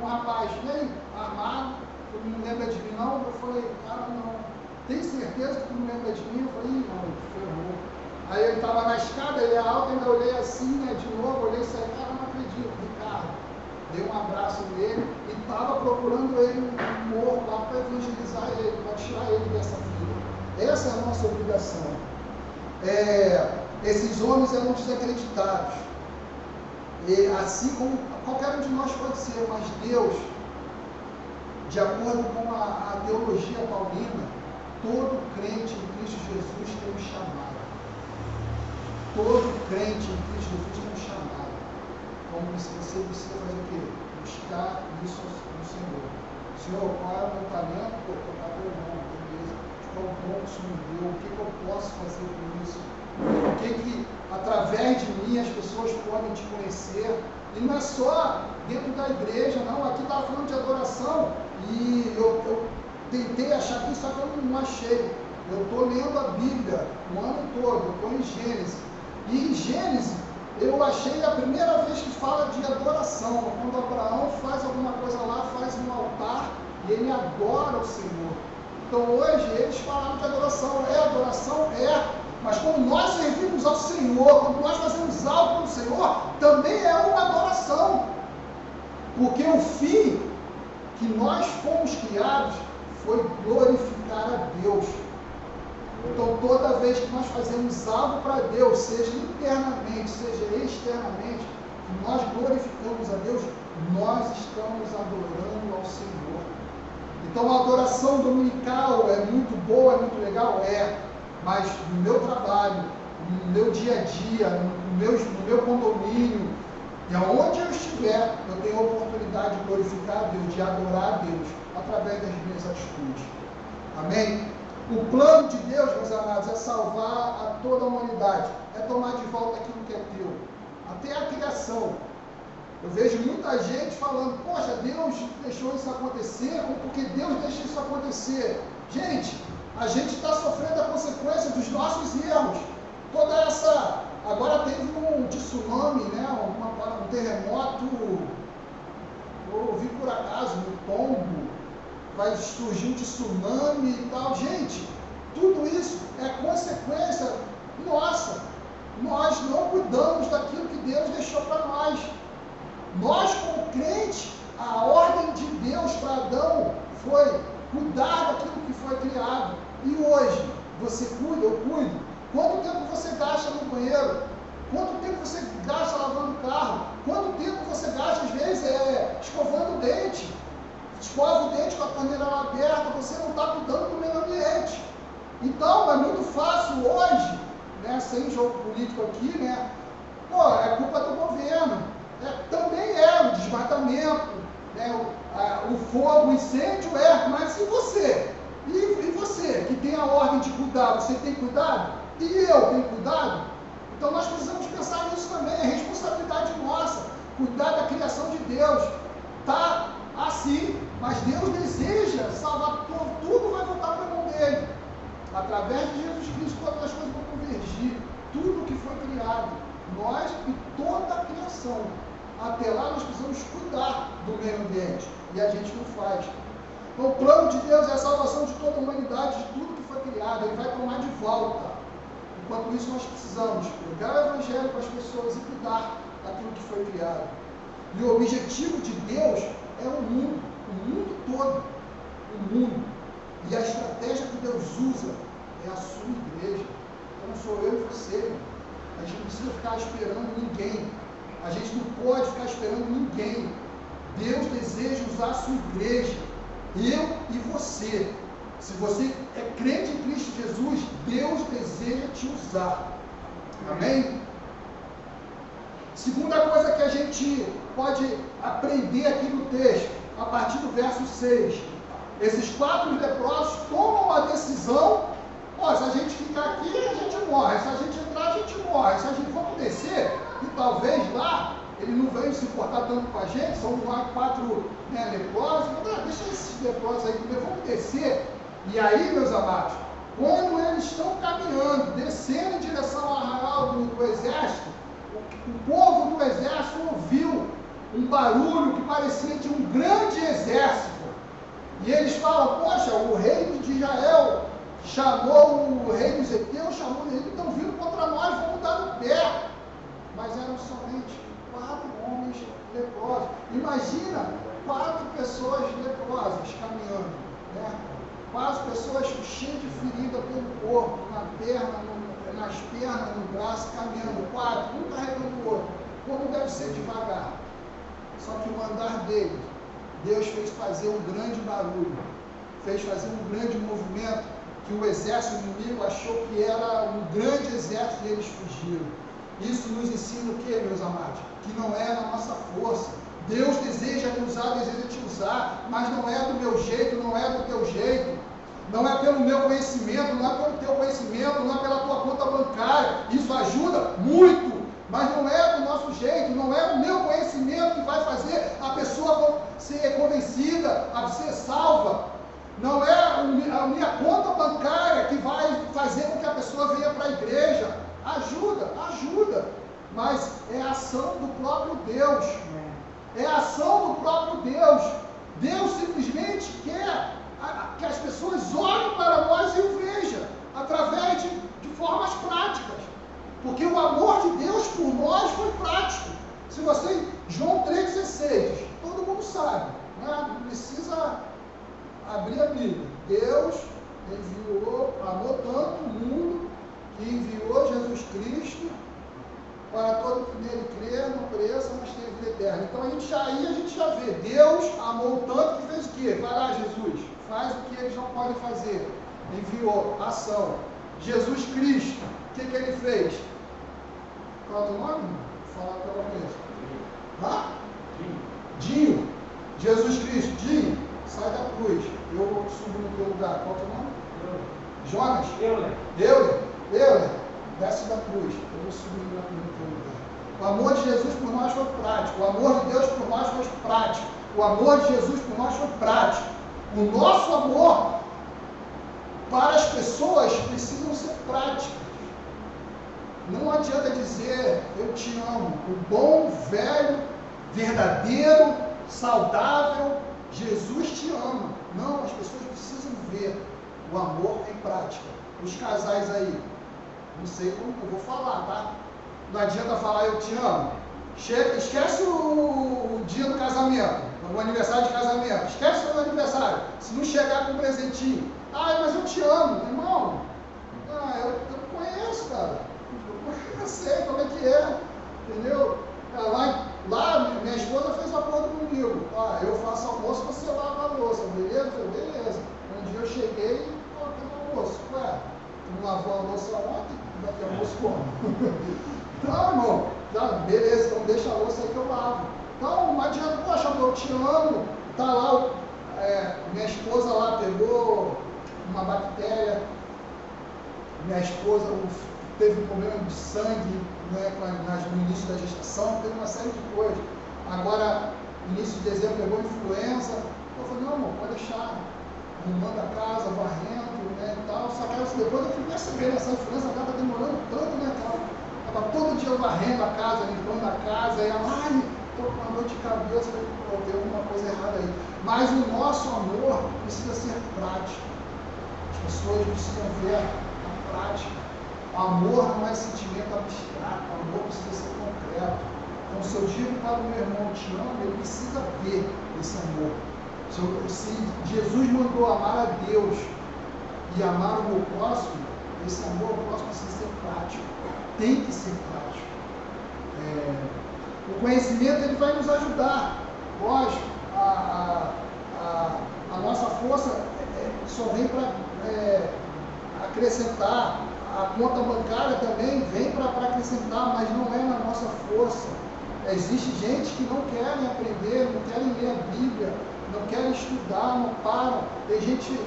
S3: um rapaz, bem armado, tu não lembra de mim não? Eu falei, cara, não. Tem certeza que tu não lembra de mim? Eu falei, não, ferrou. Aí ele estava na escada, ele é alto, ainda olhei assim, né, de novo, olhei e falei, cara, não acredito, Ricardo. Dei um abraço nele e estava procurando ele no morro lá para evangelizar ele, para tirar ele dessa vida. Essa é a nossa obrigação. É, esses homens eram desacreditados. E assim como qualquer um de nós pode ser, mas Deus de acordo com a, a teologia paulina, todo crente em Cristo Jesus tem um chamado. todo crente em Cristo Jesus tem um chamado. Como se você precisa fazer o quê? Buscar isso no Senhor. Senhor, qual é o meu talento? Pô, tocar teu nome, beleza. Qual o dom que o Senhor me deu? O que, que eu posso fazer com isso? O que, que através de mim as pessoas podem te conhecer? E não é só dentro da igreja, não. Aqui estava falando de adoração e eu, eu tentei achar aqui, só que eu não achei. Eu estou lendo a Bíblia o ano todo, estou em Gênesis. E em Gênesis eu achei a primeira vez que fala de adoração. Quando Abraão faz alguma coisa lá, faz um altar e ele adora o Senhor. Então hoje eles falaram de adoração. É adoração? É. Mas quando nós servimos ao Senhor, quando nós fazemos algo para o Senhor, também é uma adoração. Porque o fim que nós fomos criados foi glorificar a Deus. Então, toda vez que nós fazemos algo para Deus, seja internamente, seja externamente, nós glorificamos a Deus, nós estamos adorando ao Senhor. Então, a adoração dominical é muito boa, é muito legal? É. Mas no meu trabalho, no meu dia a dia, no meu, no meu condomínio, e aonde eu estiver, eu tenho a oportunidade de glorificar a Deus, de adorar a Deus, através das minhas atitudes. Amém? O plano de Deus, meus amados, é salvar a toda a humanidade, é tomar de volta aquilo que é teu, até a criação. Eu vejo muita gente falando, poxa, Deus deixou isso acontecer, ou porque Deus deixou isso acontecer. Gente, a gente está sofrendo a consequência dos nossos erros. Toda essa Agora teve um tsunami, né, um terremoto, eu ouvi por acaso, no tombo, vai surgir um tsunami e tal. Gente, tudo isso é consequência nossa. Nós não cuidamos daquilo que Deus deixou para nós. Nós, como crente, a ordem de Deus para Adão foi cuidar daquilo que foi criado. E hoje, você cuida, eu cuido Quanto tempo você gasta no banheiro? Quanto tempo você gasta lavando o carro? Quanto tempo você gasta, às vezes, é, escovando o dente? Escova o dente com a torneira aberta, você não está cuidando do meio ambiente. Então, é muito fácil hoje, né, sem jogo político aqui, né? Pô, é culpa do governo. É, também é o desmatamento, né, o, a, o fogo, o incêndio, é, mas e você? E, e você, que tem a ordem de cuidar, você tem cuidado? E eu tenho cuidado? Então nós precisamos pensar nisso também, é responsabilidade nossa, cuidar da criação de Deus. Tá assim, mas Deus deseja salvar tudo, tudo vai voltar para a mão dele. Através de Jesus Cristo, todas as coisas vão convergir. Tudo que foi criado, nós e toda a criação. Até lá nós precisamos cuidar do meio ambiente. E a gente não faz. Então, o plano de Deus é a salvação de toda a humanidade, de tudo que foi criado. Ele vai tomar de volta. Enquanto isso, nós precisamos pregar o Evangelho para as pessoas e cuidar daquilo que foi criado. E o objetivo de Deus é o mundo, o mundo todo, o mundo. E a estratégia que Deus usa é a sua igreja. Então sou eu e você. A gente não precisa ficar esperando ninguém. A gente não pode ficar esperando ninguém. Deus deseja usar a sua igreja. Eu e você. Se você é crente em Cristo Jesus, Deus deseja te usar. Amém? Segunda coisa que a gente pode aprender aqui no texto, a partir do verso 6. Esses quatro leprosos tomam a decisão: se a gente ficar aqui, a gente morre. Se a gente entrar, a gente morre. Se a gente for descer, e talvez lá ele não veio se importar tanto com a gente, são lá quatro né, leprosos. Ah, deixa esses leprosos aí primeiro, vamos descer e aí, meus amados, quando eles estão caminhando, descendo em direção ao arraial do exército, o, povo do exército ouviu um barulho que parecia de um grande exército. E eles falam, poxa, o rei de Israel chamou o rei dos Eteus, chamou eles, estão vindo contra nós, vamos dar no pé. Mas eram somente quatro homens leprosos. Imagina quatro pessoas leprosas caminhando. Né? Quase pessoas cheias de ferida pelo corpo, na perna, no, nas pernas, no braço, caminhando, quatro, um carregando o outro. Como deve ser devagar. Só que o andar dele, Deus fez fazer um grande barulho, fez fazer um grande movimento, que o exército inimigo achou que era um grande exército e eles fugiram. Isso nos ensina o que, meus amados? Que não é na nossa força. Deus deseja me usar, deseja te usar, mas não é do meu jeito, não é do teu jeito. Não é pelo meu conhecimento, não é pelo teu conhecimento, não é pela tua conta bancária. Isso ajuda muito, mas não é do nosso jeito, não é o meu conhecimento que vai fazer a pessoa ser convencida, a ser salva. Não é a minha conta bancária que vai fazer com que a pessoa venha para a igreja. Ajuda, ajuda. Mas é a ação do próprio Deus. É a ação do próprio Deus. Deus simplesmente quer que as pessoas olhem para nós e o vejam através de, de formas práticas. Porque o amor de Deus por nós foi prático. Se você, João 3,16, todo mundo sabe, né? não precisa abrir a Bíblia. Deus enviou, amou tanto o mundo que enviou Jesus Cristo para todo que nele crer, não pereça, mas tenha vida eterna. Então a gente já, aí a gente já vê, Deus amou tanto que fez o quê? Vai lá, Jesus, faz o que eles não podem fazer. Enviou, ação. Jesus Cristo, o que, que ele fez? Qual é o nome? Vou falar pela vez. Hã? Dinho. Jesus Cristo, Dinho, sai da cruz. Eu subo no teu lugar. Qual é o teu nome? Jonas? Euler. Euler? Euler, desce da cruz. Eu vou subir no teu lugar. O amor de Jesus por nós foi prático. O amor de Deus por nós foi prático. O amor de Jesus por nós foi prático. O nosso amor para as pessoas precisam ser práticos. Não adianta dizer eu te amo. O bom, velho, verdadeiro, saudável, Jesus te ama. Não, as pessoas precisam ver o amor em prática. Os casais aí, não sei como eu vou falar, tá? Não adianta falar eu te amo. Esquece o dia do casamento, o aniversário de casamento. Esquece o aniversário. Se não chegar com um presentinho. Ah, mas eu te amo, irmão. Ah, eu, eu conheço, cara. Eu sei como é que é. Entendeu? Lá, lá minha esposa fez um acordo comigo. Ah, eu faço almoço, você lava a louça, beleza? Beleza. Um dia eu cheguei e coloquei no almoço. Ué, não lavou a louça ontem? Vai ter almoço como? não, irmão. Tá, beleza, então deixa a louça aí que eu lavo. Então, não adianta, amo. Tá lá, é, minha esposa lá pegou uma bactéria, minha esposa teve um problema de sangue né, no início da gestação, teve uma série de coisas. Agora, início de dezembro pegou influenza. Eu falei, não, amor, pode deixar, arrumando a casa, varrendo, né, e tal. Só que depois eu fui percebendo, essa influenza está demorando tanto, né, estava todo dia varrendo a casa, limpando a casa, e ela, ai, estou com uma dor de cabeça, eu tem alguma coisa errada aí. Mas o nosso amor precisa ser prático. As pessoas precisam ver a prática. Amor não é sentimento abstrato, amor precisa ser concreto. Então, se eu digo para o meu irmão, te amo, ele precisa ver esse amor. Se, eu, se Jesus mandou amar a Deus e amar o meu próximo, esse amor ao próximo precisa ser prático. Tem que ser prático. É, o conhecimento ele vai nos ajudar. Lógico, a, a, a nossa força é, é só vem para é, acrescentar a conta bancária também vem para acrescentar, mas não é na nossa força. Existe gente que não querem aprender, não querem ler a Bíblia, não querem estudar, não param. Tem gente,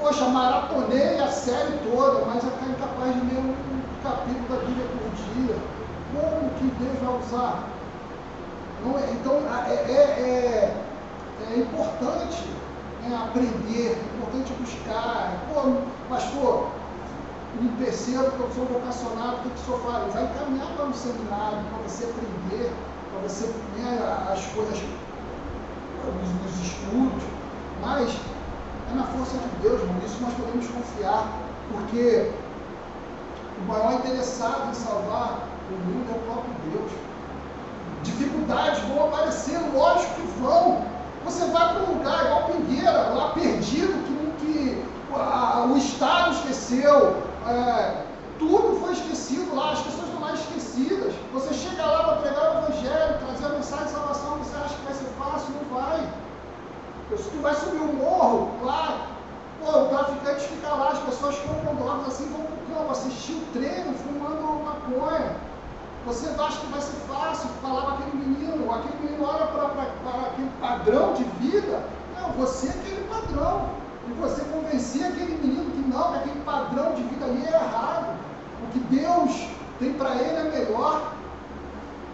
S3: poxa, maratonei a série toda, mas é incapaz de ler um capítulo da Bíblia por dia. Como que usar? É, então, é, é, é, é importante né, aprender, é importante buscar. Pô, pastor, um terceiro que eu sou vocacionado, o que, que o senhor faz? Vai encaminhar para um seminário, para você aprender, para você né, as coisas dos estudos, mas é na força de Deus, irmão, isso nós podemos confiar, porque o maior interessado em salvar o mundo é o próprio Deus. Dificuldades vão aparecer, lógico que vão. Você vai para um lugar igual Pingueira, lá perdido, que, que a, o Estado esqueceu, é, tudo foi esquecido lá, as pessoas estão lá esquecidas. Você chega lá para pregar o Evangelho, trazer a mensagem de salvação, você acha que vai ser fácil? Não vai. Se tu vai subir o morro, lá, pô, o traficante fica lá, as pessoas compram drogas assim, vão pro campo, assistir o treino, fumando maconha. Você acha que vai ser fácil falar com aquele menino, aquele menino olha para aquele padrão de vida. Não, você é aquele padrão. E você convencer aquele menino que não, que aquele padrão de vida ali é errado. O que Deus tem para ele é melhor.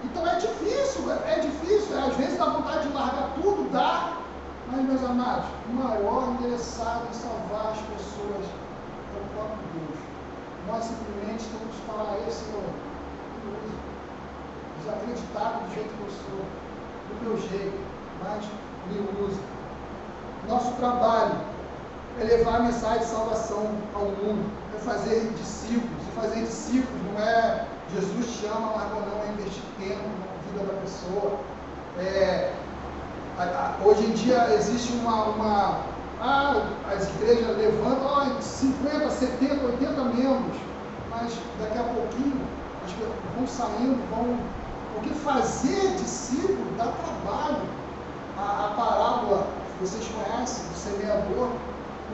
S3: Então é difícil, é, é difícil. Às vezes dá vontade de largar tudo, dá. Mas, meus amados, o maior interessado em salvar as pessoas é o próprio Deus. Nós simplesmente temos que falar, esse Senhor, me use. Desacreditado do jeito que eu sou, do meu jeito, mas me use. Nosso trabalho é levar a mensagem de salvação ao mundo, é fazer discípulos. E fazer discípulos não é Jesus te ama, mas não é investir tempo na vida da pessoa. É, hoje em dia existe uma, uma ah, as igrejas levantam oh, 50, 70, 80 membros, mas daqui a pouquinho as vão saindo, vão. Porque fazer discípulo dá trabalho. A, a parábola vocês conhecem, do semeador,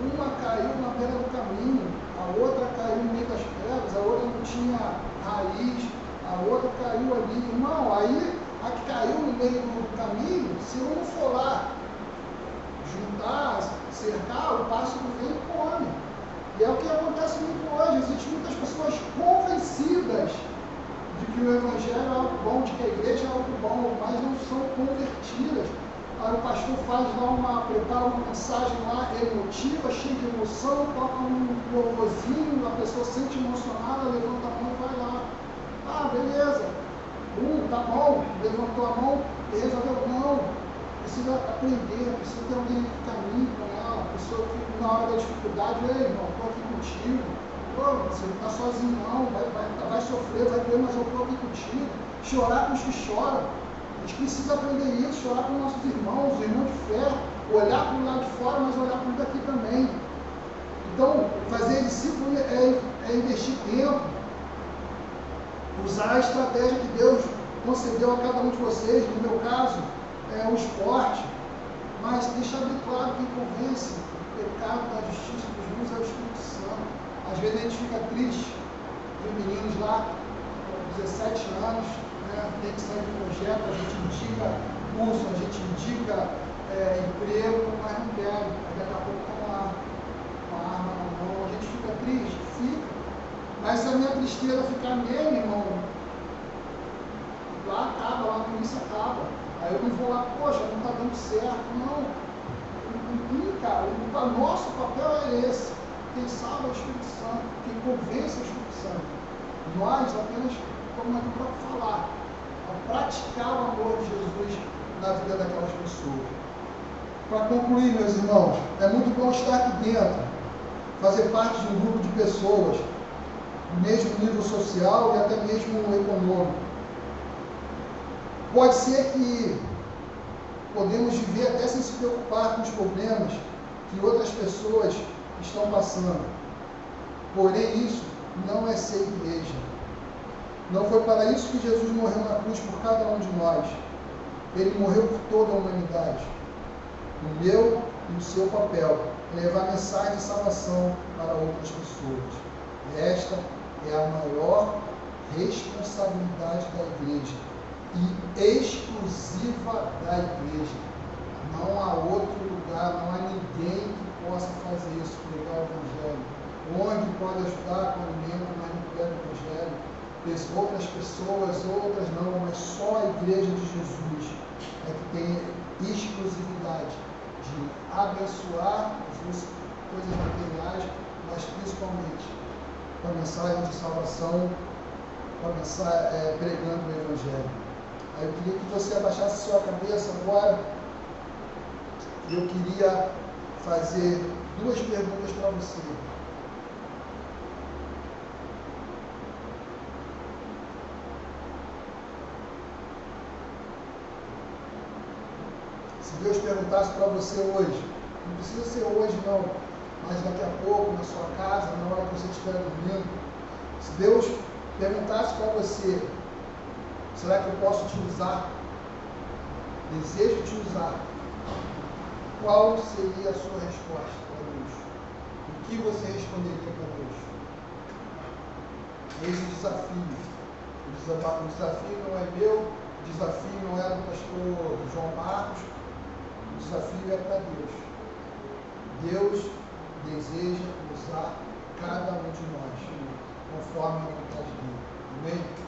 S3: uma caiu na beira do caminho, a outra caiu no meio das pedras, a outra não tinha raiz, a outra caiu ali. Irmão, aí a que caiu no meio do caminho, se eu não for lá juntar, cercar, o pássaro vem e come. E é o que acontece muito hoje. Existem muitas pessoas convencidas de que o Evangelho é algo bom, de que a igreja é algo bom, mas não são convertidas. Aí o pastor faz lá uma, prepara uma mensagem lá emotiva, cheia de emoção, toca um louvorzinho, a pessoa sente emocionada, levanta a mão e vai lá. Ah, beleza. Um, tá bom, levantou a mão resolveu, não. Precisa aprender, precisa ter alguém que caminhe com ela, a pessoa que na hora da dificuldade, ei irmão, estou aqui contigo. Pô, você não está sozinho não, vai, vai, vai sofrer, vai mas eu estou aqui contigo. Chorar com os que choram. A gente precisa aprender isso, chorar com nossos irmãos, os irmãos de fé, olhar para o lado de fora, mas olhar para o daqui também. Então, fazer discípulo é, é investir tempo, usar a estratégia que Deus concedeu a cada um de vocês, no meu caso, é o esporte, mas deixar bem claro que convence o pecado da justiça dos mundos é o Espírito. Às vezes a gente fica triste, ver meninos lá, com 17 anos, né, tem que sair do projeto, a gente indica curso, a gente indica é, emprego, mas não querem. Daqui a pouco lá, com a arma na mão, a gente fica triste, fica. Mas se a minha tristeza ficar nele, irmão, lá acaba, lá no início acaba. Aí eu não vou lá, poxa, não está dando certo. Não. Não, cara, o nosso papel é esse. Quem salva é o Espírito Santo, quem convence é o Espírito Santo. Nós apenas estamos aqui para falar, para praticar o amor de Jesus na vida daquelas pessoas. Para concluir, meus irmãos, é muito bom estar aqui dentro, fazer parte de um grupo de pessoas mesmo nível social e até mesmo econômico. Pode ser que podemos viver até sem se preocupar com os problemas que outras pessoas estão passando. Porém, isso não é ser igreja. Não foi para isso que Jesus morreu na cruz por cada um de nós. Ele morreu por toda a humanidade. O meu e o seu papel é levar mensagem de salvação para outras pessoas. Esta é a maior responsabilidade da igreja e exclusiva da igreja. Não há outro lugar, não há ninguém que possa fazer isso, pregar o Evangelho. Onde pode ajudar com alimento, mas não prega o Evangelho. Outras pessoas, outras não, mas só a igreja de Jesus é que tem exclusividade de abençoar as coisas materiais, mas principalmente com a mensagem de salvação, com a é, pregando o Evangelho. Aí eu queria que você abaixasse sua cabeça agora. Eu queria fazer duas perguntas para você. Se Deus perguntasse para você hoje, não precisa ser hoje não, mas daqui a pouco, na sua casa, na hora que você estiver dormindo, se Deus perguntasse para você, será que eu posso te usar? Desejo te usar. Qual seria a sua resposta para Deus? O que você responderia para Deus? Esse desafio. O desafio não é meu, o desafio não é do pastor João Marcos, o desafio é para Deus. Deus deseja usar cada um de nós, conforme a vontade dele. Amém?